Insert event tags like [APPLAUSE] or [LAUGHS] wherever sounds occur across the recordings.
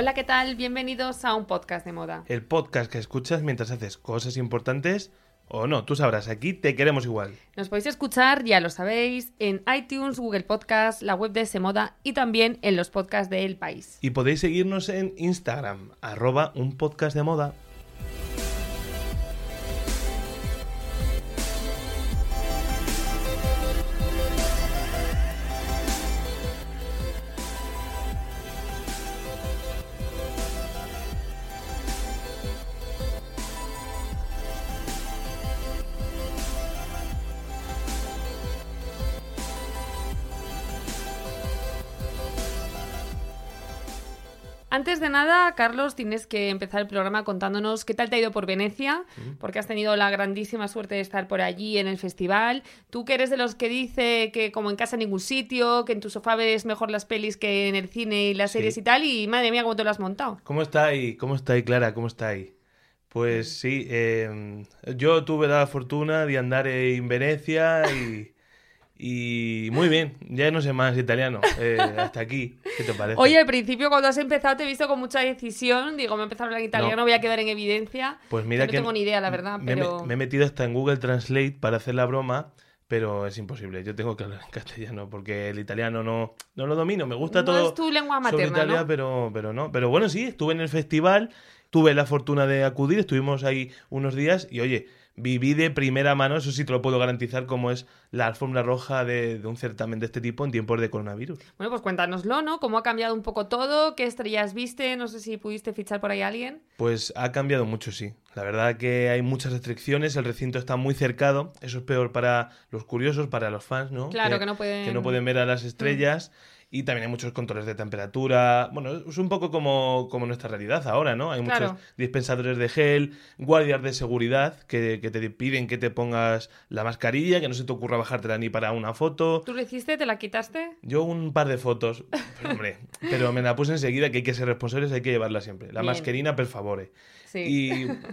Hola, ¿qué tal? Bienvenidos a un podcast de moda. El podcast que escuchas mientras haces cosas importantes o no, tú sabrás, aquí te queremos igual. Nos podéis escuchar, ya lo sabéis, en iTunes, Google Podcast, la web de Semoda y también en los podcasts de El País. Y podéis seguirnos en Instagram, arroba un podcast de moda. Antes de nada, Carlos, tienes que empezar el programa contándonos qué tal te ha ido por Venecia, porque has tenido la grandísima suerte de estar por allí en el festival. Tú que eres de los que dice que como en casa en ningún sitio, que en tu sofá ves mejor las pelis que en el cine y las Sí. series y tal, y madre mía, cómo te lo has montado. ¿Cómo está ahí? ¿Cómo está ahí, Clara? ¿Cómo está ahí? Pues sí, eh, yo tuve la fortuna de andar en Venecia y, y muy bien, ya no sé más italiano, eh, hasta aquí, ¿qué te parece? Oye, al principio cuando has empezado te he visto con mucha decisión, digo, me he empezado a hablar en italiano, No. voy a quedar en evidencia. Pues mira no que tengo ni idea, la verdad, me, he me- pero... me he metido hasta en Google Translate para hacer la broma, pero es imposible. Yo tengo que hablar en castellano porque el italiano no, no lo domino. Me gusta no todo es tu lengua sobre materna, Italia, ¿no? pero, pero no. Pero bueno, sí, estuve en el festival, tuve la fortuna de acudir, estuvimos ahí unos días y oye, viví de primera mano, eso sí te lo puedo garantizar, como es la alfombra roja de, de un certamen de este tipo en tiempos de coronavirus. Bueno, pues cuéntanoslo, ¿no? ¿Cómo ha cambiado un poco todo? ¿Qué estrellas viste? No sé si pudiste fichar por ahí a alguien. Pues ha cambiado mucho, sí. La verdad que hay muchas restricciones, el recinto está muy cercado, eso es peor para los curiosos, para los fans, ¿no? Claro, que no pueden- que no pueden ver a las estrellas. Y también hay muchos controles de temperatura. Bueno, es un poco como, como nuestra realidad ahora, ¿no? Hay Claro. muchos dispensadores de gel, guardias de seguridad que, que te piden que te pongas la mascarilla, que no se te ocurra bajártela ni para una foto. ¿Tú lo hiciste? ¿Te la quitaste? Yo un par de fotos, pero hombre, [LAUGHS] pero me la puse enseguida que hay que ser responsables, hay que llevarla siempre. La Bien. mascarina, per favore. Sí.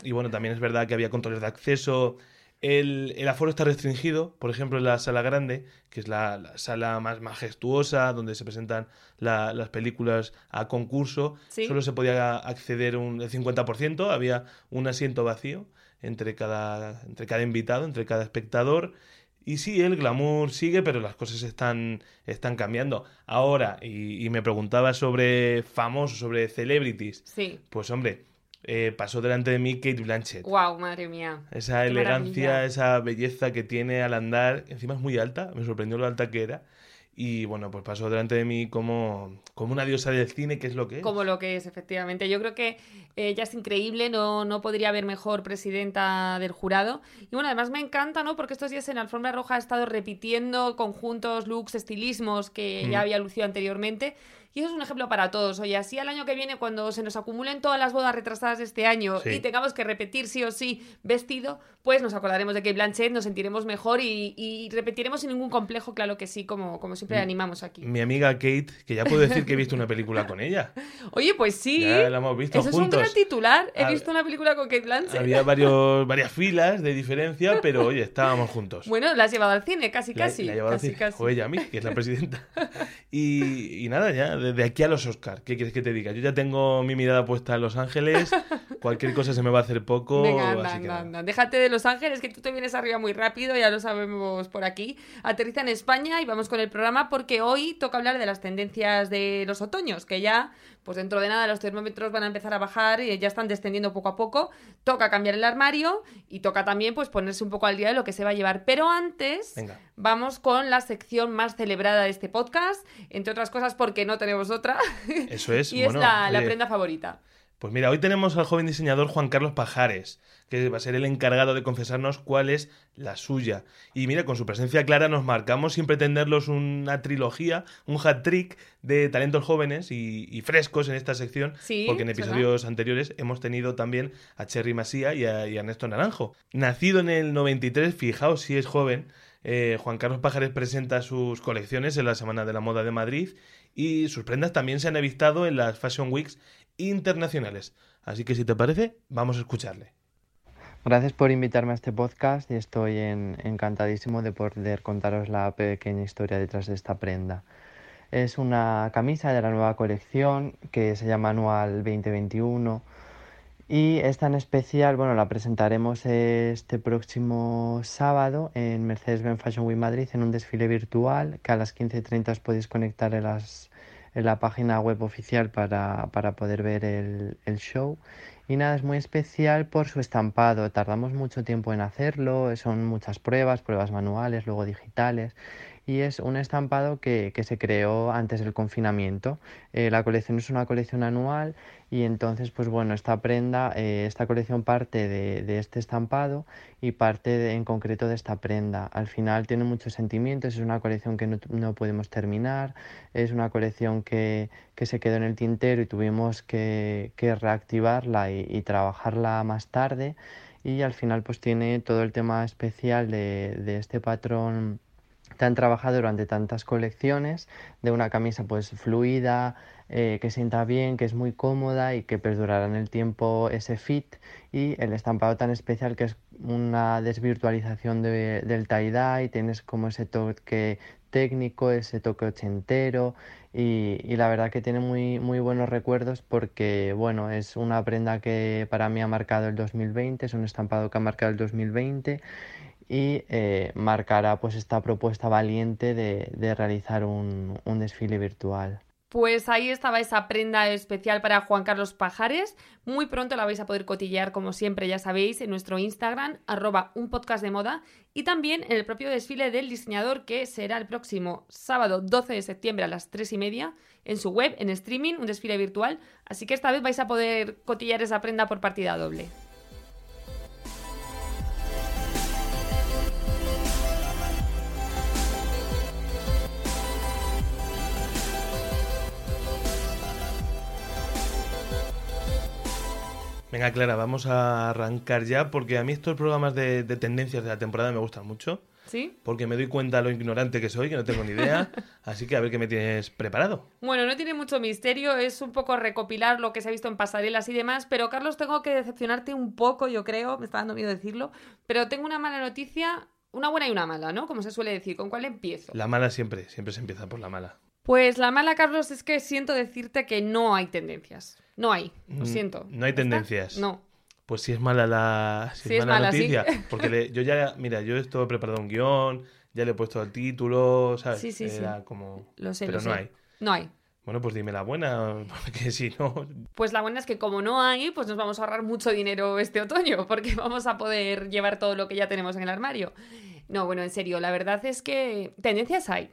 Y, y bueno, también es verdad que había controles de acceso. El, el aforo está restringido, por ejemplo, en la sala grande, que es la, la sala más majestuosa, donde se presentan la- las películas a concurso. Sí. Solo se podía acceder un el 50%, había un asiento vacío entre cada, entre cada invitado, entre cada espectador. Y sí, el glamour sigue, pero las cosas están, están cambiando. Ahora, y, y me preguntaba sobre famosos, sobre celebrities. Sí. Pues hombre, eh, pasó delante de mí Kate Blanchett. Wow, madre mía. Esa Qué elegancia, maravilla. esa belleza que tiene al andar, encima es muy alta, me sorprendió lo alta que era. Y bueno, pues pasó delante de mí como, como una diosa del cine, que es lo que es. Como lo que es, efectivamente. Yo creo que eh, ella es increíble, no, no podría haber mejor presidenta del jurado. Y bueno, además me encanta, ¿no? Porque estos días en Alfombra Roja ha estado repitiendo conjuntos, looks, estilismos que ya Mm. había lucido anteriormente. Y eso es un ejemplo para todos. Oye, así al año que viene, cuando se nos acumulen todas las bodas retrasadas de este año Sí. y tengamos que repetir sí o sí vestido, pues nos acordaremos de Kate Blanchett, nos sentiremos mejor y, y repetiremos sin ningún complejo, claro que sí, como, como siempre animamos aquí. Mi amiga Kate, que ya puedo decir que he visto una película con ella. [LAUGHS] Oye, pues sí. Ya la hemos visto Eso es un gran titular. He visto una película con Kate Blanchett. Había [LAUGHS] varios, varias filas de diferencia, pero oye, estábamos juntos. Bueno, la has llevado al cine, casi, La- casi. la he llevado casi, o ella a mí, que es la presidenta. [LAUGHS] Y, y nada, ya, desde aquí a los Oscar, ¿qué quieres que te diga? Yo ya tengo mi mirada puesta en Los Ángeles, [LAUGHS] cualquier cosa se me va a hacer poco. Venga, anda, así que anda, nada. anda. Déjate de Los Ángeles, que tú te vienes arriba muy rápido, ya lo sabemos por aquí. Aterriza en España y vamos con el programa porque hoy toca hablar de las tendencias de los otoños, que ya, pues dentro de nada, los termómetros van a empezar a bajar y ya están descendiendo poco a poco. Toca cambiar el armario y toca también, pues, ponerse un poco al día de lo que se va a llevar. Pero antes, Venga. vamos con la sección más celebrada de este podcast, entre otras cosas porque no tenemos otra. Eso es, [LAUGHS] y es bueno, la, la oye, prenda favorita. Pues mira, hoy tenemos al joven diseñador Juan Carlos Pajares, que va a ser el encargado de confesarnos cuál es la suya. Y mira, con su presencia clara nos marcamos sin pretenderlos una trilogía, un hat trick de talentos jóvenes y, frescos en esta sección, Sí, porque en es episodios anteriores hemos tenido también a Cherry Masía y a, y a Ernesto Naranjo. Nacido en el 93, fijaos si es joven, eh, Juan Carlos Pajares presenta sus colecciones en la Semana de la Moda de Madrid y sus prendas también se han avistado en las Fashion Weeks internacionales. Así que si te parece, vamos a escucharle. Gracias por invitarme a este podcast y estoy en- encantadísimo de poder contaros la pequeña historia detrás de esta prenda. Es una camisa de la nueva colección que se llama Anual 2021 y es tan especial, bueno, la presentaremos este próximo sábado en Mercedes-Benz Fashion Week Madrid en un desfile virtual que a las 15.30 os podéis conectar en, las, en la página web oficial para, para poder ver el, el show. Y nada, es muy especial por su estampado. Tardamos mucho tiempo en hacerlo, son muchas pruebas, pruebas manuales, luego digitales. Y es un estampado que, que se creó antes del confinamiento. Eh, la colección es una colección anual y entonces, pues bueno, esta prenda, eh, esta colección parte de, de este estampado y parte de- en concreto de esta prenda. Al final tiene muchos sentimientos, es una colección que no, no podemos terminar, es una colección que, que se quedó en el tintero y tuvimos que, que reactivarla y, y trabajarla más tarde. Y al final pues tiene todo el tema especial de, de este patrón tan trabajado durante tantas colecciones de una camisa pues fluida, eh, que sienta bien, que es muy cómoda y que perdurará en el tiempo ese fit y el estampado tan especial que es una desvirtualización de- del tie-dye, tienes como ese toque técnico, ese toque ochentero y, y la verdad que tiene muy, muy buenos recuerdos porque bueno, es una prenda que para mí ha marcado el 2020, es un estampado que ha marcado el 2020 y eh, marcará pues esta propuesta valiente de, de realizar un, un desfile virtual. Pues ahí estaba esa prenda especial para Juan Carlos Pajares. Muy pronto la vais a poder cotillear, como siempre, ya sabéis, en nuestro Instagram, arroba un podcast de moda, y también en el propio desfile del diseñador, que será el próximo sábado 12 de septiembre a las 3 y media, en su web, en streaming, un desfile virtual. Así que esta vez vais a poder cotillar esa prenda por partida doble. Venga, Clara, vamos a arrancar ya porque a mí estos programas de, de tendencias de la temporada me gustan mucho. ¿Sí? Porque me doy cuenta lo ignorante que soy, que no tengo ni idea. [LAUGHS] Así que a ver qué me tienes preparado. Bueno, no tiene mucho misterio, es un poco recopilar lo que se ha visto en pasarelas y demás, pero Carlos, tengo que decepcionarte un poco, yo creo, me está dando miedo decirlo, pero tengo una mala noticia, una buena y una mala, ¿no? Como se suele decir, ¿con cuál empiezo? La mala siempre, siempre se empieza por la mala. Pues la mala, Carlos, es que siento decirte que no hay tendencias. No hay, lo Mm, siento. no hay tendencias. No. Pues si es mala la, si Sí, es es mala sí. noticia. [LAUGHS] Porque le- yo ya, mira, yo esto he preparado un guion, ya le he puesto el título, ¿sabes? Sí, sí, sí. Como... Lo sé, Pero lo no sé. hay. No hay. Bueno, pues dime la buena, [LAUGHS] porque si no... Pues la buena es que como no hay, pues nos vamos a ahorrar mucho dinero este otoño, [LAUGHS] porque vamos a poder llevar todo lo que ya tenemos en el armario. No, bueno, en serio, la verdad es que tendencias hay.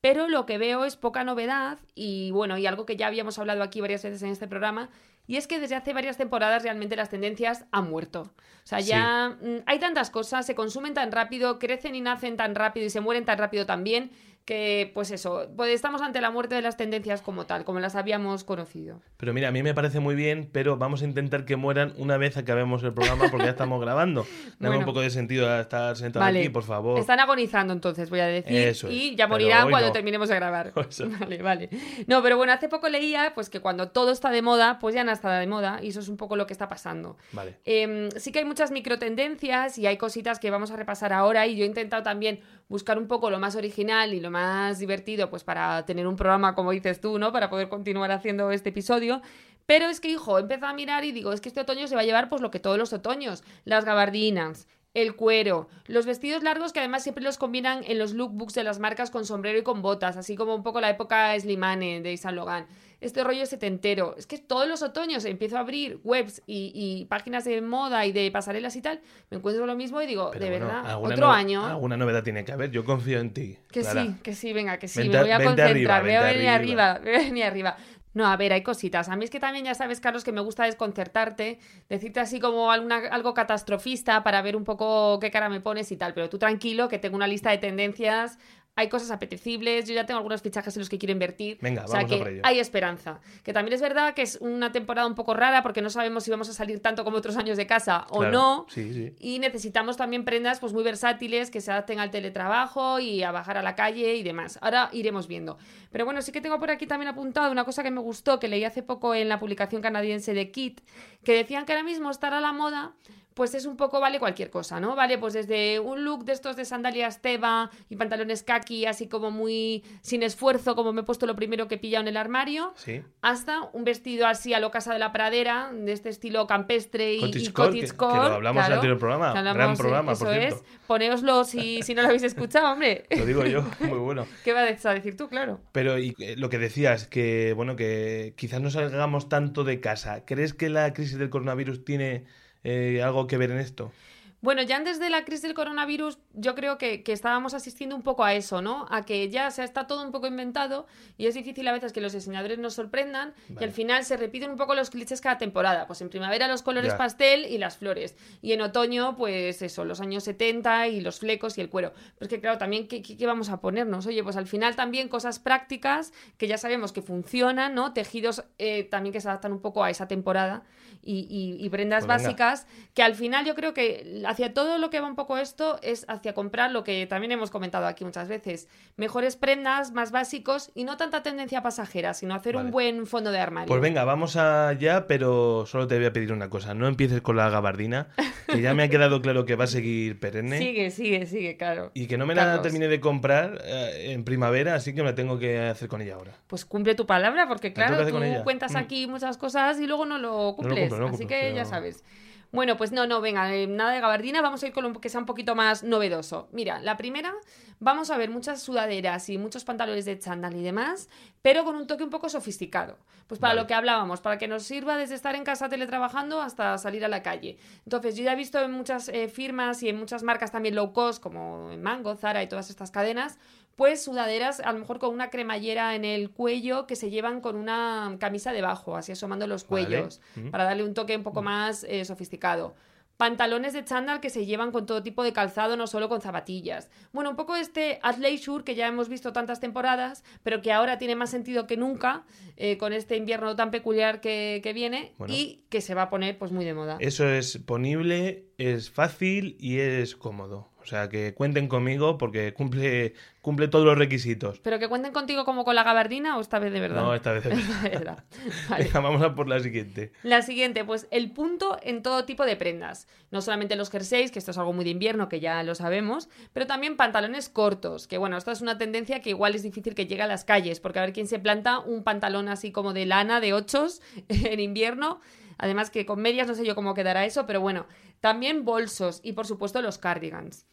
Pero lo que veo es poca novedad y bueno, y algo que ya habíamos hablado aquí varias veces en este programa, y es que desde hace varias temporadas realmente las tendencias han muerto. O sea, ya mm, hay tantas cosas, se consumen tan rápido, crecen y nacen tan rápido y se mueren tan rápido también, que pues eso, pues estamos ante la muerte de las tendencias como tal, como las habíamos conocido. Pero mira, a mí me parece muy bien, pero vamos a intentar que mueran una vez acabemos el programa porque ya estamos grabando. [LAUGHS] Dame Bueno. un poco de sentido a estar sentado Vale. aquí, por favor. Están agonizando entonces, voy a decir, Eso y ya morirán cuando no. terminemos de grabar. [LAUGHS] Eso. Vale, vale. No, pero bueno, hace poco leía pues que cuando todo está de moda, pues ya no está de moda, y eso es un poco lo que está pasando. Vale. Em, sí que hay muchas microtendencias y hay cositas que vamos a repasar ahora y yo he intentado también buscar un poco lo más original y lo más divertido pues para tener un programa como dices tú, ¿no? Para poder continuar haciendo este episodio. Pero es que, hijo, he empezado a mirar y digo, es que este otoño se va a llevar pues lo que todos los otoños, las gabardinas, el cuero, los vestidos largos que además siempre los combinan en los lookbooks de las marcas con sombrero y con botas, así como un poco la época Slimane de Saint Logan. Este rollo setentero. Es que todos los otoños empiezo a abrir webs y, y páginas de moda y de pasarelas y tal, me encuentro lo mismo y digo, Pero de bueno, verdad, otro no- año. Alguna novedad tiene que haber, yo confío en ti. Que Clara. sí, que sí, venga, que sí, Vente me voy a concentrar, voy a venir arriba. arriba, [LAUGHS] voy a venir arriba. No, a ver, hay cositas. A mí es que también ya sabes, Carlos, que me gusta desconcertarte, decirte así como alguna, algo catastrofista para ver un poco qué cara me pones y tal, pero tú tranquilo, que tengo una lista de tendencias hay cosas apetecibles, yo ya tengo algunos fichajes en los que quiero invertir. Venga, o sea vamos a por ello. hay esperanza. Que también es verdad que es una temporada un poco rara porque no sabemos si vamos a salir tanto como otros años de casa o Claro, no. Sí, sí. Y necesitamos también prendas pues muy versátiles que se adapten al teletrabajo y a bajar a la calle y demás. Ahora iremos viendo. Pero bueno, sí que tengo por aquí también apuntado una cosa que me gustó, que leí hace poco en la publicación canadiense de Kit, que decían que ahora mismo estar a la moda pues es un poco, vale cualquier cosa, ¿no? Vale, pues desde un look de estos de sandalias teba y pantalones kaki, así como muy sin esfuerzo, como me he puesto lo primero que he pillado en el armario, Sí. hasta un vestido así a lo casa de la pradera, de este estilo campestre y y cottage que- que core, lo hablamos en el claro, anterior programa. hablamos, Gran programa, eso por cierto. es. Ponéoslo si, [LAUGHS] si no lo habéis escuchado, hombre. Lo digo yo, [LAUGHS] muy bueno. ¿Qué vas a decir tú? Claro. Pero y, eh, lo que decías, que bueno, que quizás no salgamos tanto de casa. ¿Crees que la crisis del coronavirus tiene eh, algo que ver en esto? Bueno, ya antes de la crisis del coronavirus, yo creo que, que estábamos asistiendo un poco a eso, ¿no? A que ya se está todo un poco inventado y es difícil a veces que los diseñadores nos sorprendan y Vale. al final se repiten un poco los clichés cada temporada. Pues en primavera los colores Ya. pastel y las flores. Y en otoño, pues eso, los años 70 y los flecos y el cuero. Pero es que claro, también, ¿qué, qué- qué vamos a ponernos? Oye, pues al final también cosas prácticas que ya sabemos que funcionan, ¿no? Tejidos eh, también que se adaptan un poco a esa temporada y, y- y prendas Pues básicas que al final yo creo que hacia todo lo que va un poco esto es hacia comprar lo que también hemos comentado aquí muchas veces, mejores prendas, más básicos y no tanta tendencia pasajera, sino hacer Vale. un buen fondo de armario. Pues venga, vamos allá, pero solo te voy a pedir una cosa. No empieces con la gabardina, que ya me ha quedado claro que va a seguir perenne. Sigue, sigue, sigue, claro. Y que no me la terminé de comprar eh, en primavera, así que me la tengo que hacer con ella ahora. Pues cumple tu palabra, porque claro, tú cuentas Mm. aquí muchas cosas y luego no lo cumples. cumplo, no Así cumplo, que pero- ya sabes. Bueno, pues no, no, venga, eh, nada de gabardina, vamos a ir con lo que sea un poquito más novedoso. Mira, la primera, vamos a ver muchas sudaderas y muchos pantalones de chándal y demás, pero con un toque un poco sofisticado. Pues para Vale. lo que hablábamos, para que nos sirva desde estar en casa teletrabajando hasta salir a la calle. Entonces, yo ya he visto en muchas eh, firmas y en muchas marcas también low cost, como en Mango, Zara y todas estas cadenas, pues sudaderas a lo mejor con una cremallera en el cuello que se llevan con una camisa debajo, así asomando los Vale. cuellos, Mm. para darle un toque un poco más eh, sofisticado. Pantalones de chándal que se llevan con todo tipo de calzado, no solo con zapatillas. Bueno, un poco este athleisure que ya hemos visto tantas temporadas, pero que ahora tiene más sentido que nunca eh, con este invierno tan peculiar que, que viene Bueno. y que se va a poner pues muy de moda. Eso es ponible, es fácil y es cómodo. O sea, que cuenten conmigo porque cumple, cumple todos los requisitos. Pero que cuenten contigo como con la gabardina o esta vez de verdad. No, esta vez. de verdad. [LAUGHS] De verdad. [LAUGHS] Vale. Venga, vamos a por la siguiente. La siguiente, pues el punto en todo tipo de prendas. No solamente los jerseys, que esto es algo muy de invierno, que ya lo sabemos, pero también pantalones cortos, que bueno, esta es una tendencia que igual es difícil que llegue a las calles, porque a ver quién se planta un pantalón así como de lana, de ochos, [LAUGHS] en invierno. Además que con medias no sé yo cómo quedará eso, pero bueno, también bolsos y por supuesto los cardigans.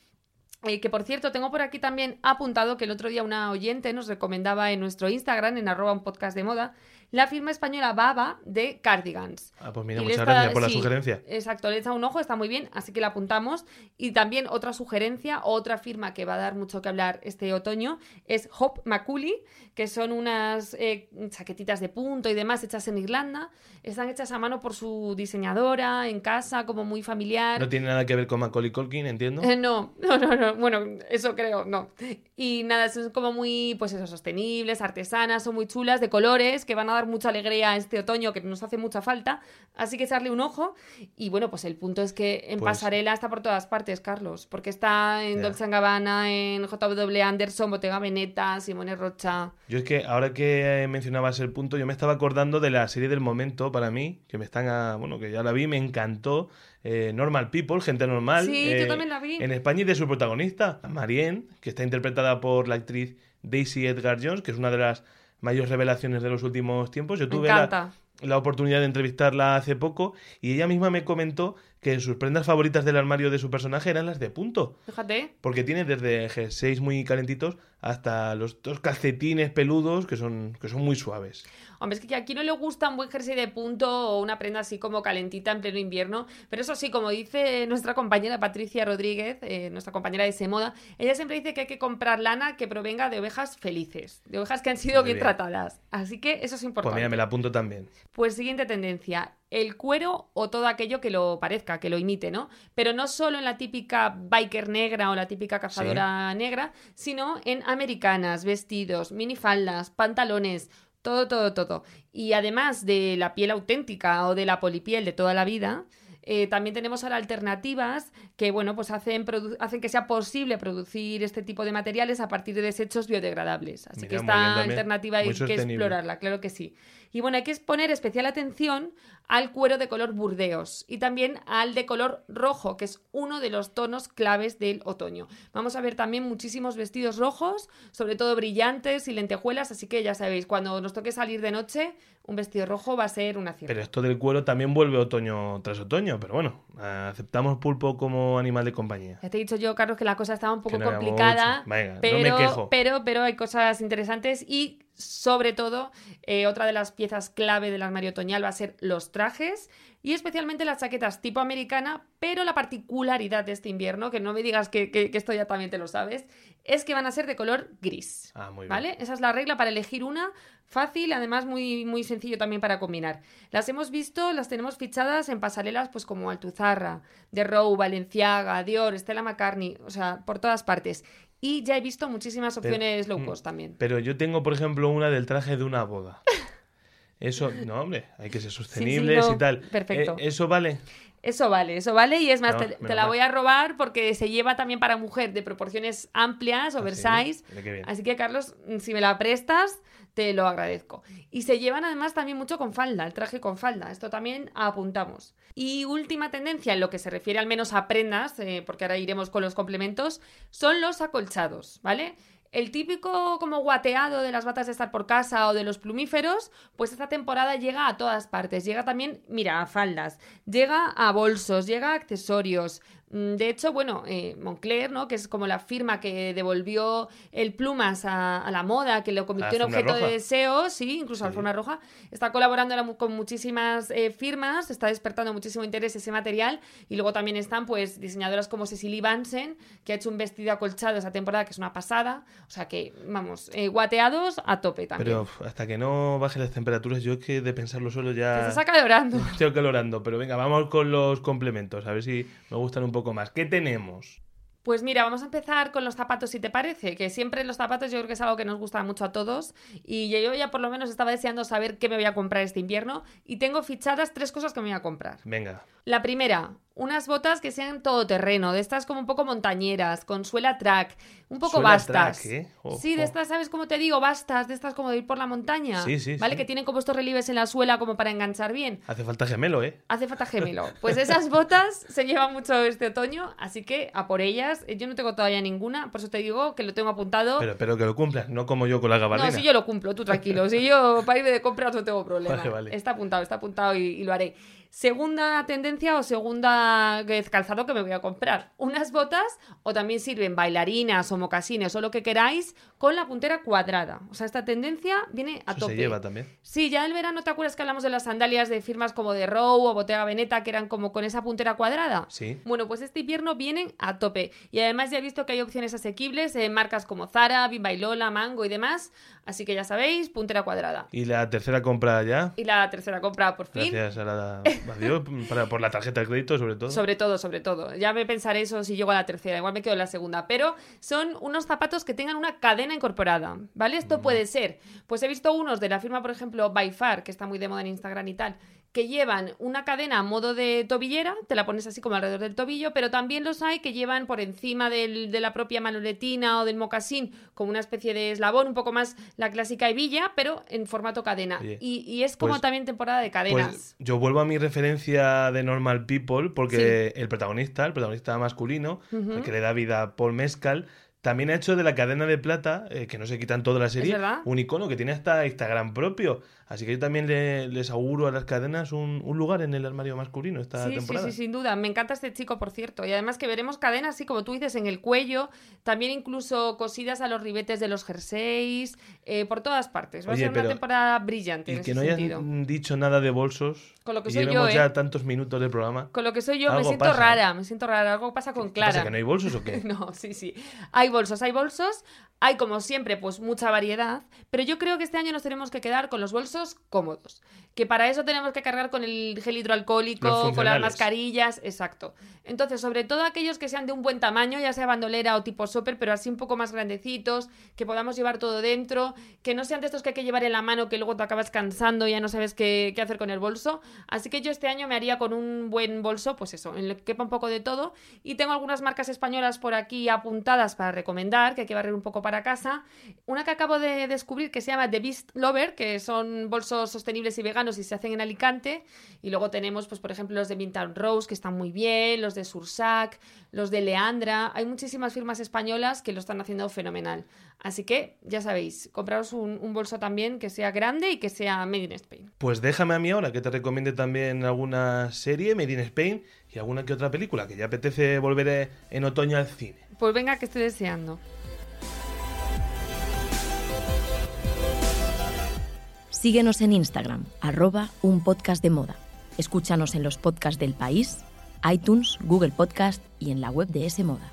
Eh, que por cierto, tengo por aquí también apuntado que el otro día una oyente nos recomendaba en nuestro Instagram, en arroba un podcast de moda, la firma española Baba de cardigans. Ah, pues mira, Y muchas gracias por la sí, sugerencia. Exacto, le echa un ojo, está muy bien, así que la apuntamos. Y también otra sugerencia, otra firma que va a dar mucho que hablar este otoño es Hop Maculi, que son unas eh, chaquetitas de punto y demás hechas en Irlanda. Están hechas a mano por su diseñadora, en casa, como muy familiar. No tiene nada que ver con Macaulay Culkin, entiendo. Eh, no, no, no, no, bueno, eso creo, no. Y nada, son como muy, pues eso, sostenibles, artesanas, son muy chulas, de colores, que van a dar mucha alegría este otoño, que nos hace mucha falta. Así que echarle un ojo. Y bueno, pues el punto es que en Pues- pasarela está por todas partes, Carlos, porque está en Ya. Dolce Gabbana, en JW Anderson, Bottega Veneta, Simone Rocha. Yo es que ahora que eh, mencionabas el punto, yo me estaba acordando de la serie del momento para mí, que me están a- bueno, que ya la vi, me encantó. eh, Normal People, gente normal. Sí, yo eh, también la vi. En España y de su protagonista, Marianne, que está interpretada por la actriz Daisy Edgar Jones, que es una de las mayores revelaciones de los últimos tiempos. Yo tuve la, la oportunidad de entrevistarla hace poco y ella misma me comentó que sus prendas favoritas del armario de su personaje eran las de punto. Fíjate. Porque tiene desde jerseys muy calentitos hasta los dos calcetines peludos que son, que son muy suaves. Hombre, es que aquí no le gusta un buen jersey de punto o una prenda así como calentita en pleno invierno, pero eso sí, como dice nuestra compañera Patricia Rodríguez, eh, nuestra compañera de Semoda, ella siempre dice que hay que comprar lana que provenga de ovejas felices, de ovejas que han sido bien, bien. tratadas. Así que eso es importante. Pues mira, me la apunto también. Pues siguiente tendencia, el cuero o todo aquello que lo parezca, que lo imite, ¿no? Pero no solo en la típica biker negra o la típica cazadora negra, sino en americanas, vestidos, minifaldas, pantalones, todo, todo, todo. Y además de la piel auténtica o de la polipiel de toda la vida, eh, también tenemos ahora alternativas que, bueno, pues hacen, hacen que sea posible producir este tipo de materiales a partir de desechos biodegradables. Así Mira, que esta alternativa hay que explorarla, claro que sí. Y bueno, hay que poner especial atención al cuero de color burdeos y también al de color rojo, que es uno de los tonos claves del otoño. Vamos a ver también muchísimos vestidos rojos, sobre todo brillantes y lentejuelas, así que ya sabéis, cuando nos toque salir de noche, un vestido rojo va a ser una acierto. Pero esto del cuero también vuelve otoño tras otoño, pero bueno, aceptamos pulpo como animal de compañía. Ya te he dicho yo, Carlos, que la cosa estaba un poco no complicada. Venga, no pero, me quejo. pero, pero hay cosas interesantes y sobre todo eh, otra de las piezas clave del armario otoñal va a ser los trajes y especialmente las chaquetas tipo americana, pero la particularidad de este invierno, que no me digas que, que- que esto ya también te lo sabes, es que van a ser de color gris. Ah, muy bien. ¿Vale? Esa es la regla para elegir una. Fácil, además muy, muy sencillo también para combinar. Las hemos visto, las tenemos fichadas en pasarelas pues como Altuzarra, The Row, Valenciaga, Dior, Stella McCartney, o sea, por todas partes. Y ya he visto muchísimas Pero- opciones low mm, cost también. Pero yo tengo, por ejemplo, una del traje de una boda. [LAUGHS] Eso, no, hombre, hay que ser sostenibles no, y tal. perfecto. Eh, ¿Eso vale? Eso vale, eso vale. Y es más, No, te, la voy a robar porque se lleva también para mujer de proporciones amplias, Ah, oversize. sí, mira qué bien. Así que, Carlos, si me la prestas, te lo agradezco. Y se llevan además también mucho con falda, el traje con falda. Esto también apuntamos. Y última tendencia en lo que se refiere al menos a prendas, eh, porque ahora iremos con los complementos, son los acolchados, ¿vale? El típico como guateado de las batas de estar por casa o de los plumíferos, pues esta temporada llega a todas partes. Llega también, mira, a faldas, llega a bolsos, llega a accesorios. Mm, De hecho, bueno, eh, Moncler, ¿no? Que es como la firma que devolvió el plumas a, a la moda, que lo convirtió en objeto roja. de deseo, sí, incluso Sí. alfombra roja. Está colaborando con muchísimas eh, firmas, está despertando muchísimo interés ese material. Y luego también están, pues, diseñadoras como Cecily Bansen, que ha hecho un vestido acolchado esa temporada, que es una pasada. O sea que, vamos, eh, guateados a tope también. Pero hasta que no bajen las temperaturas, yo es que de pensarlo solo Te ya estás [LAUGHS] acalorando. estoy calorando. Pero venga, vamos con los complementos, a ver si me gustan un poco más. ¿Qué tenemos? Pues mira, vamos a empezar con los zapatos, si te parece, que siempre los zapatos yo creo que es algo que nos gusta mucho a todos y yo ya por lo menos estaba deseando saber qué me voy a comprar este invierno y tengo fichadas tres cosas que me voy a comprar. Venga, La primera, unas botas que sean todoterreno, de estas como un poco montañeras, con suela track, un poco Suela bastas. track, ¿eh? Sí, de estas, ¿sabes cómo te digo? Bastas, de estas como de ir por la montaña. Sí, sí, ¿Vale? sí. Que tienen como estos relieves en la suela como para enganchar bien. hace falta gemelo, ¿eh? Hace falta gemelo. [LAUGHS] Pues esas botas se llevan mucho este otoño, así que a por ellas. Eh, Yo no tengo todavía ninguna, por eso te digo que lo tengo apuntado. Pero, pero que lo cumplas, no como yo con la gabardina. No, si yo lo cumplo, tú tranquilo. Si yo para irme de compras no tengo problema. Vale, vale. Está apuntado, está apuntado y, y lo haré. Segunda tendencia o segunda eh, calzado que me voy a comprar. Unas botas o también sirven bailarinas o mocasines o lo que queráis con la puntera cuadrada. O sea, esta tendencia viene a Eso tope. se lleva también. Sí, ya el verano, ¿te acuerdas que hablamos de las sandalias de firmas como de Row o Bottega Veneta que eran como con esa puntera cuadrada? Sí. Bueno, pues este invierno vienen a tope. Y además ya he visto que hay opciones asequibles en marcas como Zara, Bimba Mango y demás. Así que ya sabéis, puntera cuadrada. Y la tercera compra ya. Y la tercera compra por fin. Gracias a la [LAUGHS] para- por la tarjeta de crédito, sobre todo. Sobre todo, sobre todo. Ya me pensaré eso si llego a la tercera. Igual me quedo en la segunda. Pero son unos zapatos que tengan una cadena incorporada. ¿Vale? Esto puede ser. Pues he visto unos de la firma, por ejemplo, By Far, que está muy de moda en Instagram y tal, que llevan una cadena a modo de tobillera, te la pones así como alrededor del tobillo, pero también los hay que llevan por encima del- de la propia manoletina o del mocasín como una especie de eslabón, un poco más la clásica hebilla, pero en formato cadena. Y, y es como pues- también temporada de cadenas. Pues yo vuelvo a mi referencia de Normal People, porque el protagonista, el protagonista masculino, el que le da vida a Paul Mescal, también ha hecho de la cadena de plata, eh, que no se quitan toda la serie, un icono que tiene hasta Instagram propio. Así que yo también le- les auguro a las cadenas un, un lugar en el armario masculino esta Sí, sí, temporada. sí, sin duda. Me encanta este chico, por cierto. Y además que veremos cadenas, así como tú dices, en el cuello, también incluso cosidas a los ribetes de los jerseys, eh, por todas partes. Va Oye, a ser una temporada brillante en Y que ese no sentido. dicho nada de bolsos. Con lo que soy yo, ¿eh? ya tantos minutos del programa. Con lo que soy yo, me siento pasa, rara, me siento rara. Algo pasa con ¿Qué pasa, Clara. ¿Que no hay bolsos o qué? [LAUGHS] No, sí, sí. Hay bolsos, hay bolsos. Hay, como siempre, pues mucha variedad. Pero yo creo que este año nos tenemos que quedar con los bolsos cómodos. Que para eso tenemos que cargar con el gel hidroalcohólico, con las mascarillas. Exacto. Entonces, sobre todo aquellos que sean de un buen tamaño, ya sea bandolera o tipo shopper, pero así un poco más grandecitos, que podamos llevar todo dentro. Que no sean de estos que hay que llevar en la mano, que luego te acabas cansando y ya no sabes qué, qué hacer con el bolso. Así que yo este año me haría con un buen bolso, pues eso, en el que quepa un poco de todo. Y tengo algunas marcas españolas por aquí apuntadas para recomendar, que hay que barrer un poco para casa. Una que acabo de descubrir que se llama The Beast Lover, que son bolsos sostenibles y veganos y se hacen en Alicante. Y luego tenemos, pues por ejemplo, los de Mintown Rose, que están muy bien, los de Sursac, los de Leandra. Hay muchísimas firmas españolas que lo están haciendo fenomenal. Así que, ya sabéis, compraros un, un bolso también que sea grande y que sea made in Spain. Pues déjame a mí ahora que te recomiende también alguna serie, Made in Spain, y alguna que otra película, que ya apetece volver eh, en otoño al cine. Pues venga, que estoy deseando. Síguenos en Instagram, arroba un podcast de moda. Escúchanos en los podcasts del país, iTunes, Google Podcast y en la web de S Moda.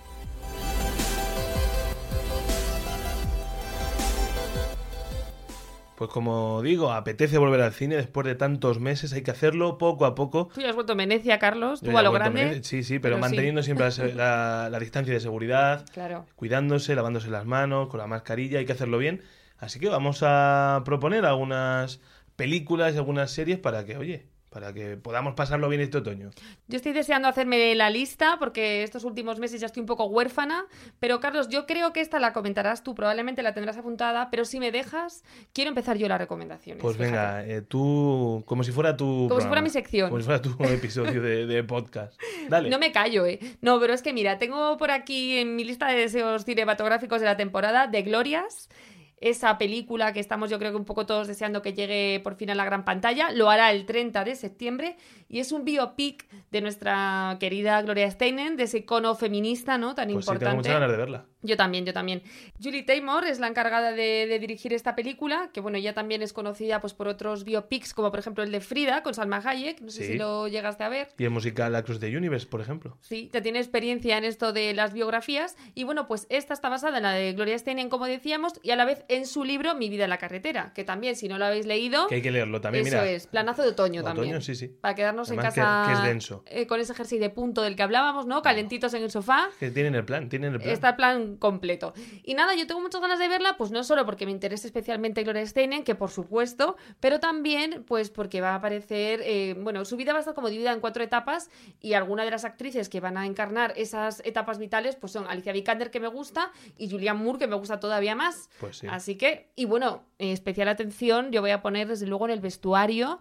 Pues como digo, apetece volver al cine después de tantos meses, hay que hacerlo poco a poco. Tú ya has vuelto a Venecia, Carlos, tú a lo grande. Sí, sí, pero, pero sí. manteniendo siempre la- la distancia de seguridad, Claro. cuidándose, lavándose las manos, con la mascarilla, hay que hacerlo bien. Así que vamos a proponer algunas películas y algunas series para que, oye, para que podamos pasarlo bien este otoño. Yo estoy deseando hacerme la lista porque estos últimos meses ya estoy un poco huérfana. Pero Carlos, yo creo que esta la comentarás tú, probablemente la tendrás apuntada. Pero si me dejas, quiero empezar yo las recomendaciones. Pues fíjate. venga, eh, tú, como si fuera tu. Como si fuera mi sección. Como si fuera tu [LAUGHS] episodio de, de podcast. Dale. No me callo, ¿eh? No, pero es que mira, tengo por aquí en mi lista de deseos cinematográficos de la temporada de Glorias. Esa película que estamos yo creo que un poco todos deseando que llegue por fin a la gran pantalla. Lo hará el 30 de septiembre y es un biopic de nuestra querida Gloria Steinem, de ese icono feminista, ¿no? Tan Pues sí, tengo importante. muchas ganas de verla. Yo también, yo también. Julie Taymor es la encargada de, de dirigir esta película, que bueno, ya también es conocida pues por otros biopics, como por ejemplo el de Frida, con Salma Hayek, no sé Sí. si lo llegaste a ver. Y el musical Across the Universe, por ejemplo. Sí, ya tiene experiencia en esto de las biografías. Y bueno, pues esta está basada en la de Gloria Steinem, como decíamos, y a la vez en su libro Mi vida en la carretera, que también, si no lo habéis leído, Que hay que leerlo también, eso mira. es, planazo de otoño, Otoño, también. sí, sí. Para quedarnos Además en casa que es denso. eh, con ese jersey de punto del que hablábamos, ¿no? Calentitos en el sofá. Que tienen el plan, tienen el plan. Está el plan completo. Y nada, yo tengo muchas ganas de verla, pues no solo porque me interesa especialmente Gloria Steinem, que por supuesto, pero también pues porque va a aparecer, eh, bueno, su vida va a estar como dividida en cuatro etapas y algunas de las actrices que van a encarnar esas etapas vitales pues son Alicia Vikander, que me gusta, y Julianne Moore, que me gusta todavía más. Pues sí. Así que, y bueno, eh, especial atención, yo voy a poner desde luego en el vestuario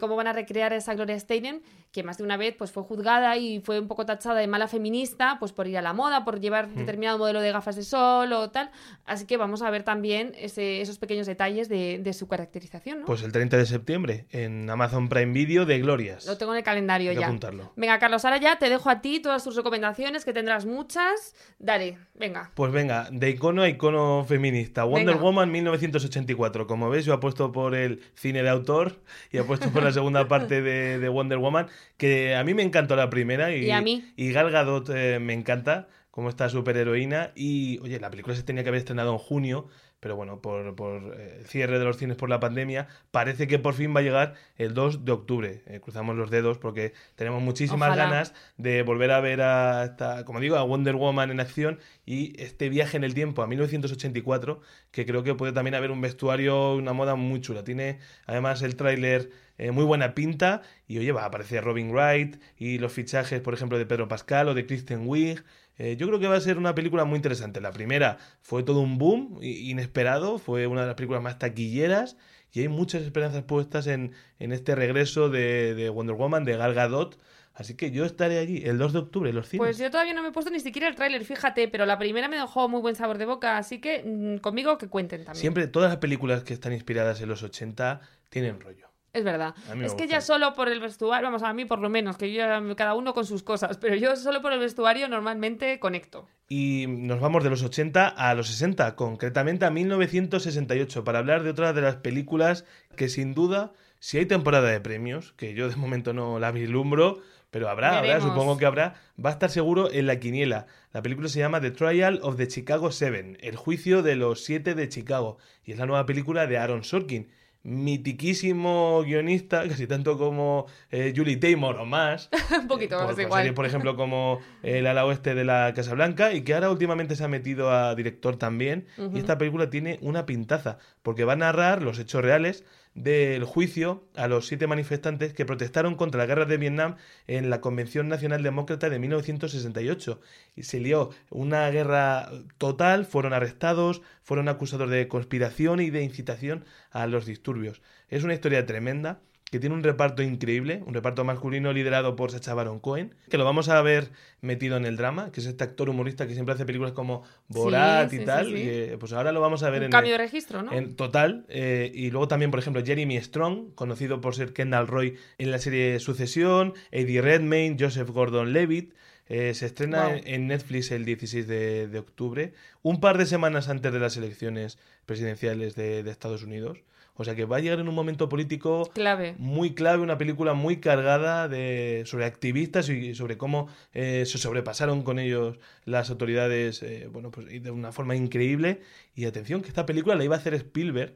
cómo van a recrear esa Gloria Steinem, they didn't que más de una vez pues fue juzgada y fue un poco tachada de mala feminista, pues por ir a la moda, por llevar Mm. determinado modelo de gafas de sol o tal. Así que vamos a ver también ese- esos pequeños detalles de, de su caracterización, ¿no? Pues el 30 de septiembre en Amazon Prime Video de Glorias. Lo tengo en el calendario Hay que ya. apuntarlo. Venga, Carlos, ahora ya te dejo a ti todas tus recomendaciones, que tendrás muchas. Dale, venga. Pues venga, de icono a icono feminista. Wonder Venga. Woman 1984. Como veis, yo apuesto por el cine de autor y apuesto por la segunda [LAUGHS] parte de, de Wonder Woman, que a mí me encantó la primera y, Y a mí. y Gal Gadot eh, me encanta como esta superheroína y, oye, la película se tenía que haber estrenado en junio, pero bueno, por, por eh, el cierre de los cines por la pandemia, parece que por fin va a llegar el 2 de octubre. Eh, cruzamos los dedos porque tenemos muchísimas Ojalá. ganas de volver a ver a esta, como digo, a Wonder Woman en acción y este viaje en el tiempo a 1984, que creo que puede también haber un vestuario, una moda muy chula. Tiene además el tráiler eh, muy buena pinta y oye, va a aparecer Robin Wright y los fichajes, por ejemplo, de Pedro Pascal o de Kristen Wiig. Eh, yo creo que va a ser una película muy interesante. La primera fue todo un boom inesperado, fue una de las películas más taquilleras y hay muchas esperanzas puestas en, en este regreso de, de Wonder Woman, de Gal Gadot. Así que yo estaré allí el 2 de octubre en los cines. Pues yo todavía no me he puesto ni siquiera el tráiler, fíjate, pero la primera me dejó muy buen sabor de boca, así que mm, conmigo que cuenten también. Siempre, todas las películas que están inspiradas en los 80 tienen rollo. Es verdad. Es que ya solo por el vestuario, vamos, a mí por lo menos, que yo ya- cada uno con sus cosas, pero yo solo por el vestuario normalmente conecto. Y nos vamos de los 80 a los 60, concretamente a 1968, para hablar de otra de las películas que sin duda, si hay temporada de premios, que yo de momento no la vislumbro, pero habrá, habrá, supongo que habrá, va a estar seguro en la quiniela. La película se llama The Trial of the Chicago Seven, el juicio de los siete de Chicago, y es la nueva película de Aaron Sorkin. Mitiquísimo guionista, [LAUGHS] casi tanto como eh, Julie Taymor o más, [LAUGHS] Un poquito más por igual. series, por ejemplo, [LAUGHS] como El ala oeste de la Casa Blanca, y que ahora últimamente se ha metido a director también. Y esta película tiene una pintaza, porque va a narrar los hechos reales del juicio a los siete manifestantes que protestaron contra la guerra de Vietnam en la Convención Nacional Demócrata de 1968. Y se lió una guerra total, fueron arrestados, fueron acusados de conspiración y de incitación a los disturbios. Es una historia tremenda que tiene un reparto increíble, un reparto masculino liderado por Sacha Baron Cohen, que lo vamos a ver metido en el drama, que es este actor humorista que siempre hace películas como Borat Sí, y sí, tal, sí, sí. y que, pues ahora lo vamos a ver Un en cambio el- de registro, ¿no? en total, eh, y luego también, por ejemplo, Jeremy Strong, conocido por ser Kendall Roy en la serie Sucesión, Eddie Redmayne, Joseph Gordon-Levitt. eh, se estrena Wow. en- en Netflix el 16 de, de octubre, un par de semanas antes de las elecciones presidenciales de, de Estados Unidos. O sea que va a llegar en un momento político Clave. muy clave, una película muy cargada de, sobre activistas y sobre cómo eh, se sobrepasaron con ellos las autoridades eh, bueno, pues, de una forma increíble. Y atención, que esta película la iba a hacer Spielberg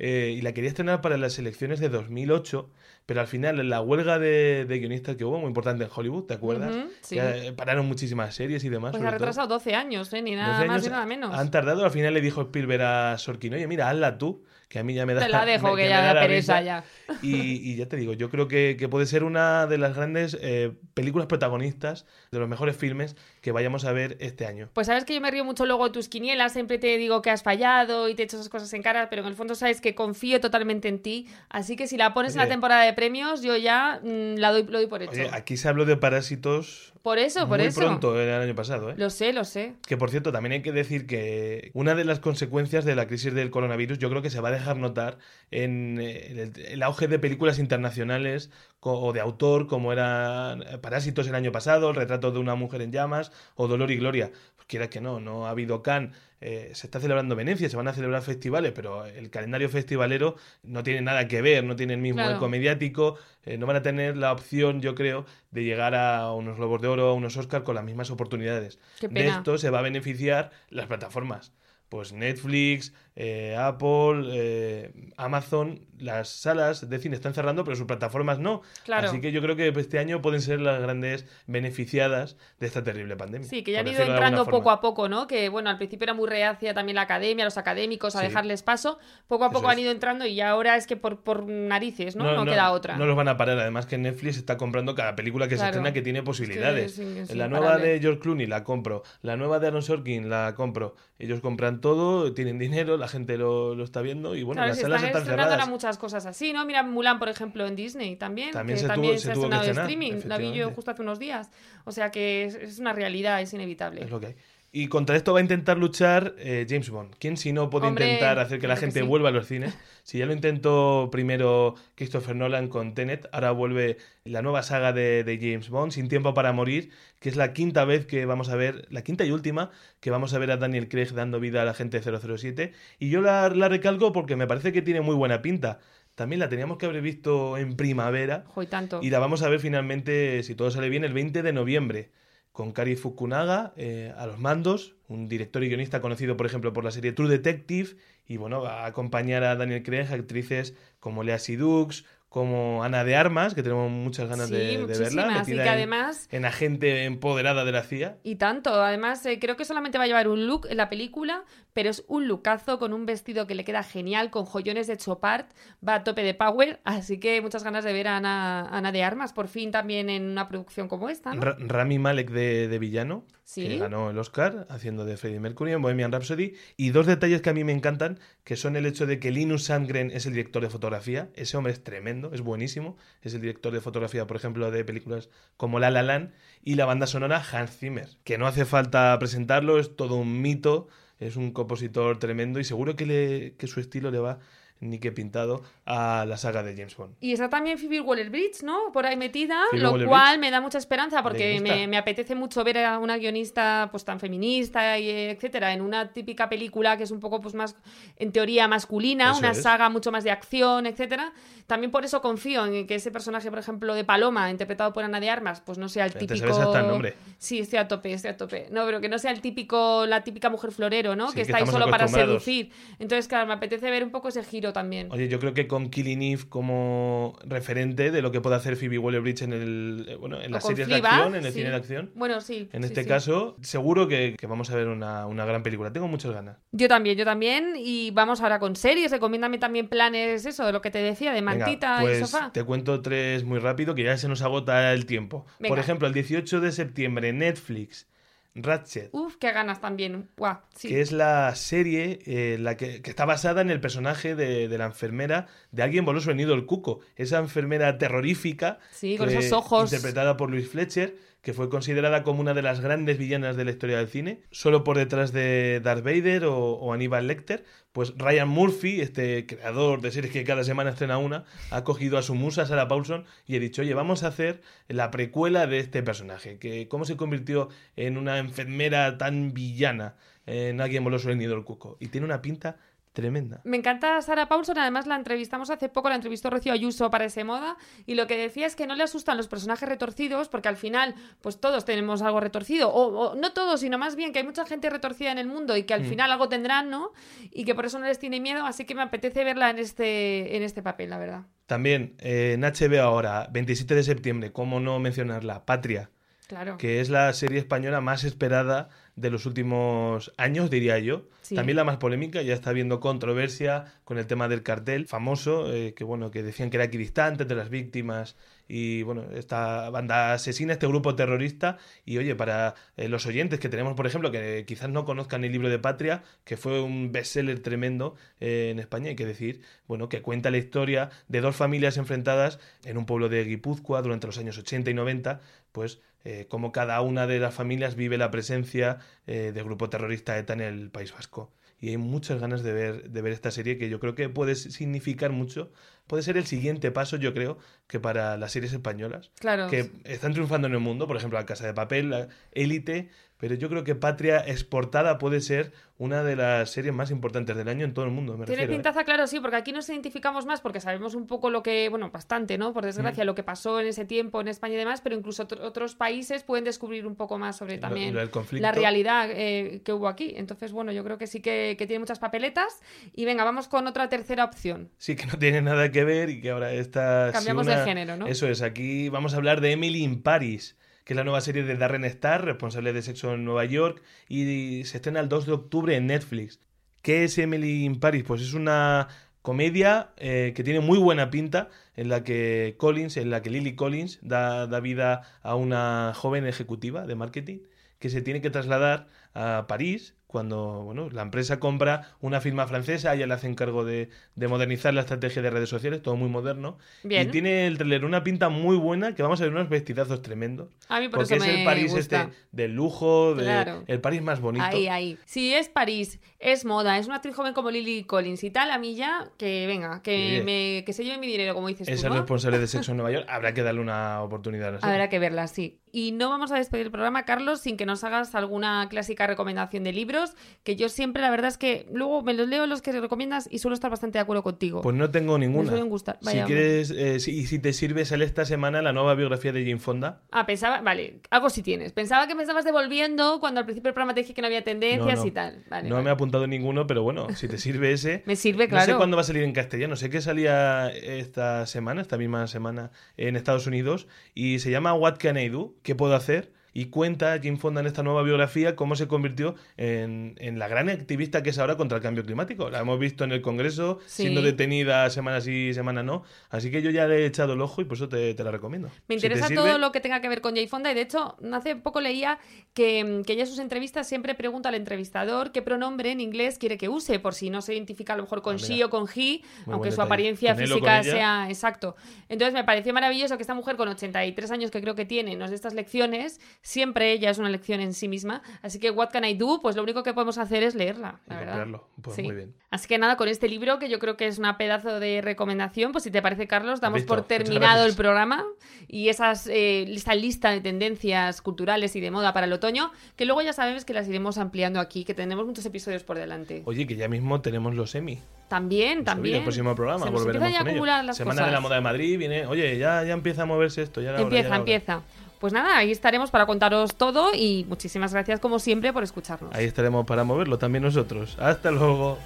eh, y la quería estrenar para las elecciones de 2008, pero al final en la huelga de, de guionistas que hubo, muy importante en Hollywood, ¿te acuerdas? Ujú, sí. Que, pararon muchísimas series y demás. Pues ha todo. retrasado 12 años, ¿eh? Ni nada 12 más ni nada menos. Han tardado, al final le dijo Spielberg a Sorkin, oye, mira, hazla tú, que a mí ya me da Te la [LAUGHS] dejo, que me ya da da la pereza risa". ya. [LAUGHS] Y, y ya te digo, yo creo que, que puede ser una de las grandes eh, películas protagonistas, de los mejores filmes que vayamos a ver este año. Pues sabes que yo me río mucho luego de tus quinielas, siempre te digo que has fallado y te echo esas cosas en cara, pero en el fondo sabes que confío totalmente en ti, así que si la pones en la temporada de premios, yo ya mm, la doy, lo doy por hecho. Oye, aquí se habló de Parásitos por eso, por muy eso. pronto el año pasado, ¿eh? Lo sé, lo sé. Que por cierto, también hay que decir que una de las consecuencias de la crisis del coronavirus yo creo que se va a dejar notar en eh, el, el auge de películas internacionales o de autor como eran eh, Parásitos el año pasado, El retrato de una mujer en llamas o Dolor y Gloria. Pues quiera que no, no ha habido Cannes, eh, se está celebrando Venecia, se van a celebrar festivales, pero el calendario festivalero no tiene nada que ver, no tiene el mismo Claro. eco mediático, eh, no van a tener la opción, yo creo, de llegar a unos Globos de Oro, a unos Oscar con las mismas oportunidades. De esto se va a beneficiar las plataformas. Pues Netflix, eh, Apple, eh, Amazon, las salas de cine están cerrando, pero sus plataformas no. Claro. Así que yo creo que este año pueden ser las grandes beneficiadas de esta terrible pandemia. Sí, que ya han ido entrando poco a poco, ¿no? Que bueno, al principio era muy reacia también la academia, los académicos, a Sí. dejarles paso. Poco a Eso poco han ido entrando y ahora es que por, por narices, ¿no? No, queda otra. No los van a parar. Además que Netflix está comprando cada película que Claro. se estrena que tiene posibilidades. Es que es la nueva de George Clooney la compro. La nueva de Aaron Sorkin la compro. Ellos compran todo, tienen dinero, la gente lo, lo está viendo y bueno, Claro, las salas están están cerradas. muchas cosas así, ¿no? Mira Mulan, por ejemplo, en Disney también, También que se tuvo- también se se ha estrenado en streaming. La vi yo justo hace unos días. O sea que es, es una realidad, es inevitable. Es lo que hay. Y contra esto va a intentar luchar eh, James Bond. ¿Quién si no puede Hombre, intentar hacer que la que gente sí. vuelva a los cines? Si ya lo intentó primero Christopher Nolan con Tenet, ahora vuelve la nueva saga de, de James Bond, Sin Tiempo para Morir, que es la quinta vez que vamos a ver, la quinta y última, que vamos a ver a Daniel Craig dando vida a la gente 007. Y yo la, la recalco porque me parece que tiene muy buena pinta. También la teníamos que haber visto en primavera. Joy, tanto. Y la vamos a ver finalmente, si todo sale bien, el 20 de noviembre, con Kari Fukunaga eh, a los mandos, un director y guionista conocido, por ejemplo, por la serie True Detective, y bueno, va a acompañar a Daniel Craig, actrices como Lea Sidux, como Ana de Armas, que tenemos muchas ganas Sí, de, de verla, y que en- además- en agente empoderada de la CIA. Y tanto, además eh, creo que solamente va a llevar un look en la película, pero es un lookazo con un vestido que le queda genial, con joyones de Chopard, va a tope de power, así que muchas ganas de ver a Ana, Ana de Armas, por fin también en una producción como esta, Rami Malek de, de villano. Sí. que ganó el Oscar haciendo de Freddie Mercury en Bohemian Rhapsody. Y dos detalles que a mí me encantan, que son el hecho de que Linus Sandgren es el director de fotografía. Ese hombre es tremendo, es buenísimo. Es el director de fotografía, por ejemplo, de películas como La La Land. Y la banda sonora Hans Zimmer, que no hace falta presentarlo, es todo un mito. Es un compositor tremendo y seguro que, le, que su estilo le va ni que pintado a la saga de James Bond. Y está también Phoebe Waller-Bridge, ¿no? Por ahí metida, Phoebe lo cual me da mucha esperanza porque me, me apetece mucho ver a una guionista pues tan feminista y etcétera en una típica película que es un poco pues más en teoría masculina, Eso una es. saga mucho más de acción, etcétera. También por eso confío en que ese personaje, por ejemplo, de Paloma, interpretado por Ana de Armas, pues no sea el Te típico sabes hasta el nombre. Sí, estoy a tope, estoy a tope. No, pero que no sea el típico la típica mujer florero, ¿no? Sí, que que está ahí solo para seducir. Entonces, claro, me apetece ver un poco ese giro también. Oye, yo creo que con Killing Eve como referente de lo que puede hacer Phoebe Waller-Bridge en el eh, bueno, en las series de acción, en el sí. cine de acción. Bueno, sí. En sí, este sí. caso, seguro que, que vamos a ver una, una gran película. Tengo muchas ganas. Yo también, yo también. Y vamos ahora con series. Recomiéndame también planes, eso, de lo que te decía, de Venga, mantita pues y sofá. te cuento tres muy rápido que ya se nos agota el tiempo. Por ejemplo, el 18 de septiembre, Netflix, Ratchet, Uf, qué ganas también. Sí. que es la serie eh, la que, que está basada en el personaje de, de la enfermera de Alguien voló su nido el cuco. Esa enfermera terrorífica. Sí, con que- esos ojos. Interpretada por Louis Fletcher, que fue considerada como una de las grandes villanas de la historia del cine, solo por detrás de Darth Vader o, Aníbal Lecter. Pues Ryan Murphy, este creador de series que cada semana estrena una, ha cogido a su musa Sarah Paulson y ha dicho, oye, vamos a hacer la precuela de este personaje, que cómo se convirtió en una enfermera tan villana en Alguien voló su nido el cuco. Y tiene una pinta tremenda. Me encanta Sara Paulson, además la entrevistamos hace poco, la entrevistó Rocío Ayuso para ese moda, y lo que decía es que no le asustan los personajes retorcidos, porque al final, pues todos tenemos algo retorcido, o, o no todos, sino más bien que hay mucha gente retorcida en el mundo y que al Mm. final algo tendrán, ¿no? Y que por eso no les tiene miedo, así que me apetece verla en este, en este papel, la verdad. También eh, en HBO ahora, 27 de septiembre, cómo no mencionarla, Patria. Claro. que es la serie española más esperada de los últimos años, diría yo. Sí. También la más polémica, ya está habiendo controversia con el tema del cartel famoso, eh, que bueno, que decían que era equidistante entre las víctimas y bueno, esta banda asesina, este grupo terrorista. Y oye, para eh, los oyentes que tenemos, por ejemplo, que quizás no conozcan el libro de Patria, que fue un bestseller tremendo eh, en España, hay que decir, bueno, que cuenta la historia de dos familias enfrentadas en un pueblo de Guipúzcoa durante los años 80 y 90, pues eh, como cada una de las familias vive la presencia eh, del grupo terrorista ETA en el País Vasco. Y hay muchas ganas de ver, de ver esta serie que yo creo que puede significar mucho. Puede ser el siguiente paso, yo creo, que para las series españolas, Claro. que están triunfando en el mundo, por ejemplo, La Casa de Papel, la Élite, pero yo creo que Patria exportada puede ser una de las series más importantes del año en todo el mundo, me Tiene refiero. ¿eh? pintaza, claro, sí, porque aquí nos identificamos más porque sabemos un poco lo que, bueno, bastante, ¿no? Por desgracia, lo que pasó en ese tiempo en España y demás, pero incluso otro- otros países pueden descubrir un poco más sobre Lo- también lo conflicto. la realidad eh, que hubo aquí. Entonces, bueno, yo creo que sí que, que tiene muchas papeletas. Y venga, vamos con otra tercera opción. Sí, que no tiene nada que ver y que ahora está... Cambiamos de género, ¿no? Eso es, aquí vamos a hablar de Emily in Paris, que es la nueva serie de Darren Star, responsable de Sexo en Nueva York, y se estrena el 2 de octubre en Netflix. ¿Qué es Emily in Paris? Pues es una comedia eh, que tiene muy buena pinta, en la que Collins, en la que Lily Collins da, da vida a una joven ejecutiva de marketing que se tiene que trasladar a París cuando bueno, la empresa compra una firma francesa, ella le hace encargo de, de modernizar la estrategia de redes sociales, todo muy moderno. Bien. Y tiene el trailer una pinta muy buena que vamos a ver unos vestidazos tremendos. A mí por Porque eso es me el París gusta. este del lujo, de- Claro. el París más bonito. Ahí, ahí. Si es París, es moda, es una actriz joven como Lily Collins y tal, a mí ya, que venga, que, me, que se lleve mi dinero, como dices Es tú, el ¿no? responsable de [LAUGHS] Sexo en Nueva York. Habrá que darle una oportunidad. No sé. Habrá que verla, sí. Y no vamos a despedir el programa, Carlos, sin que nos hagas alguna clásica recomendación de libros, que yo siempre, la verdad es que luego me los leo los que recomiendas y suelo estar bastante de acuerdo contigo. Pues no tengo ninguna. suelen gustar. Si quieres, eh, si, y si te sirve, sale esta semana la nueva biografía de Jane Fonda. Ah, pensaba, vale, algo sí tienes. Pensaba que me estabas devolviendo cuando al principio del programa te dije que no había tendencias No, no. y tal. Vale, no vale. me he apuntado ninguno, pero bueno, si te sirve ese. [LAUGHS] Me sirve, No sé claro. cuándo va a salir en castellano. Sé que salía esta semana, esta misma semana, en Estados Unidos. Y se llama What Can I Do? ¿Qué puedo hacer? Y cuenta Jim Fonda en esta nueva biografía cómo se convirtió en, la gran activista que es ahora contra el cambio climático. La hemos visto en el Congreso, siendo detenida semana sí, semana no. Así que yo ya le he echado el ojo y por eso te, la recomiendo. Me interesa todo lo que tenga que ver con Jay Fonda y de hecho hace poco leía que, que ella en sus entrevistas siempre pregunta al entrevistador qué pronombre en inglés quiere que use, por si no se identifica a lo mejor con ah, she o con he, aunque su apariencia física sea exacto. Entonces me pareció maravilloso que esta mujer con 83 años que creo que tiene nos dé estas lecciones siempre ella es una lección en sí misma. Así que What Can I Do? Pues lo único que podemos hacer es leerla, la verdad. Pues muy bien. Así que nada, con este libro, que yo creo que es una pedazo de recomendación, pues si te parece, Carlos, damos por terminado el programa y esas, eh, esta lista de tendencias culturales y de moda para el otoño, que luego ya sabes que las iremos ampliando aquí, que tenemos muchos episodios por delante. Oye, que ya mismo tenemos los Emmy. También, también. El próximo programa Se volveremos con ello. Semana de la moda de Madrid viene, oye, ya, ya empieza a moverse esto. Ya empieza, empieza. Pues nada, ahí estaremos para contaros todo y muchísimas gracias como siempre por escucharnos. Ahí estaremos para moverlo también nosotros. Hasta luego.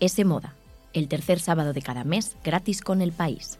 Ese Moda, el tercer sábado de cada mes gratis con el país.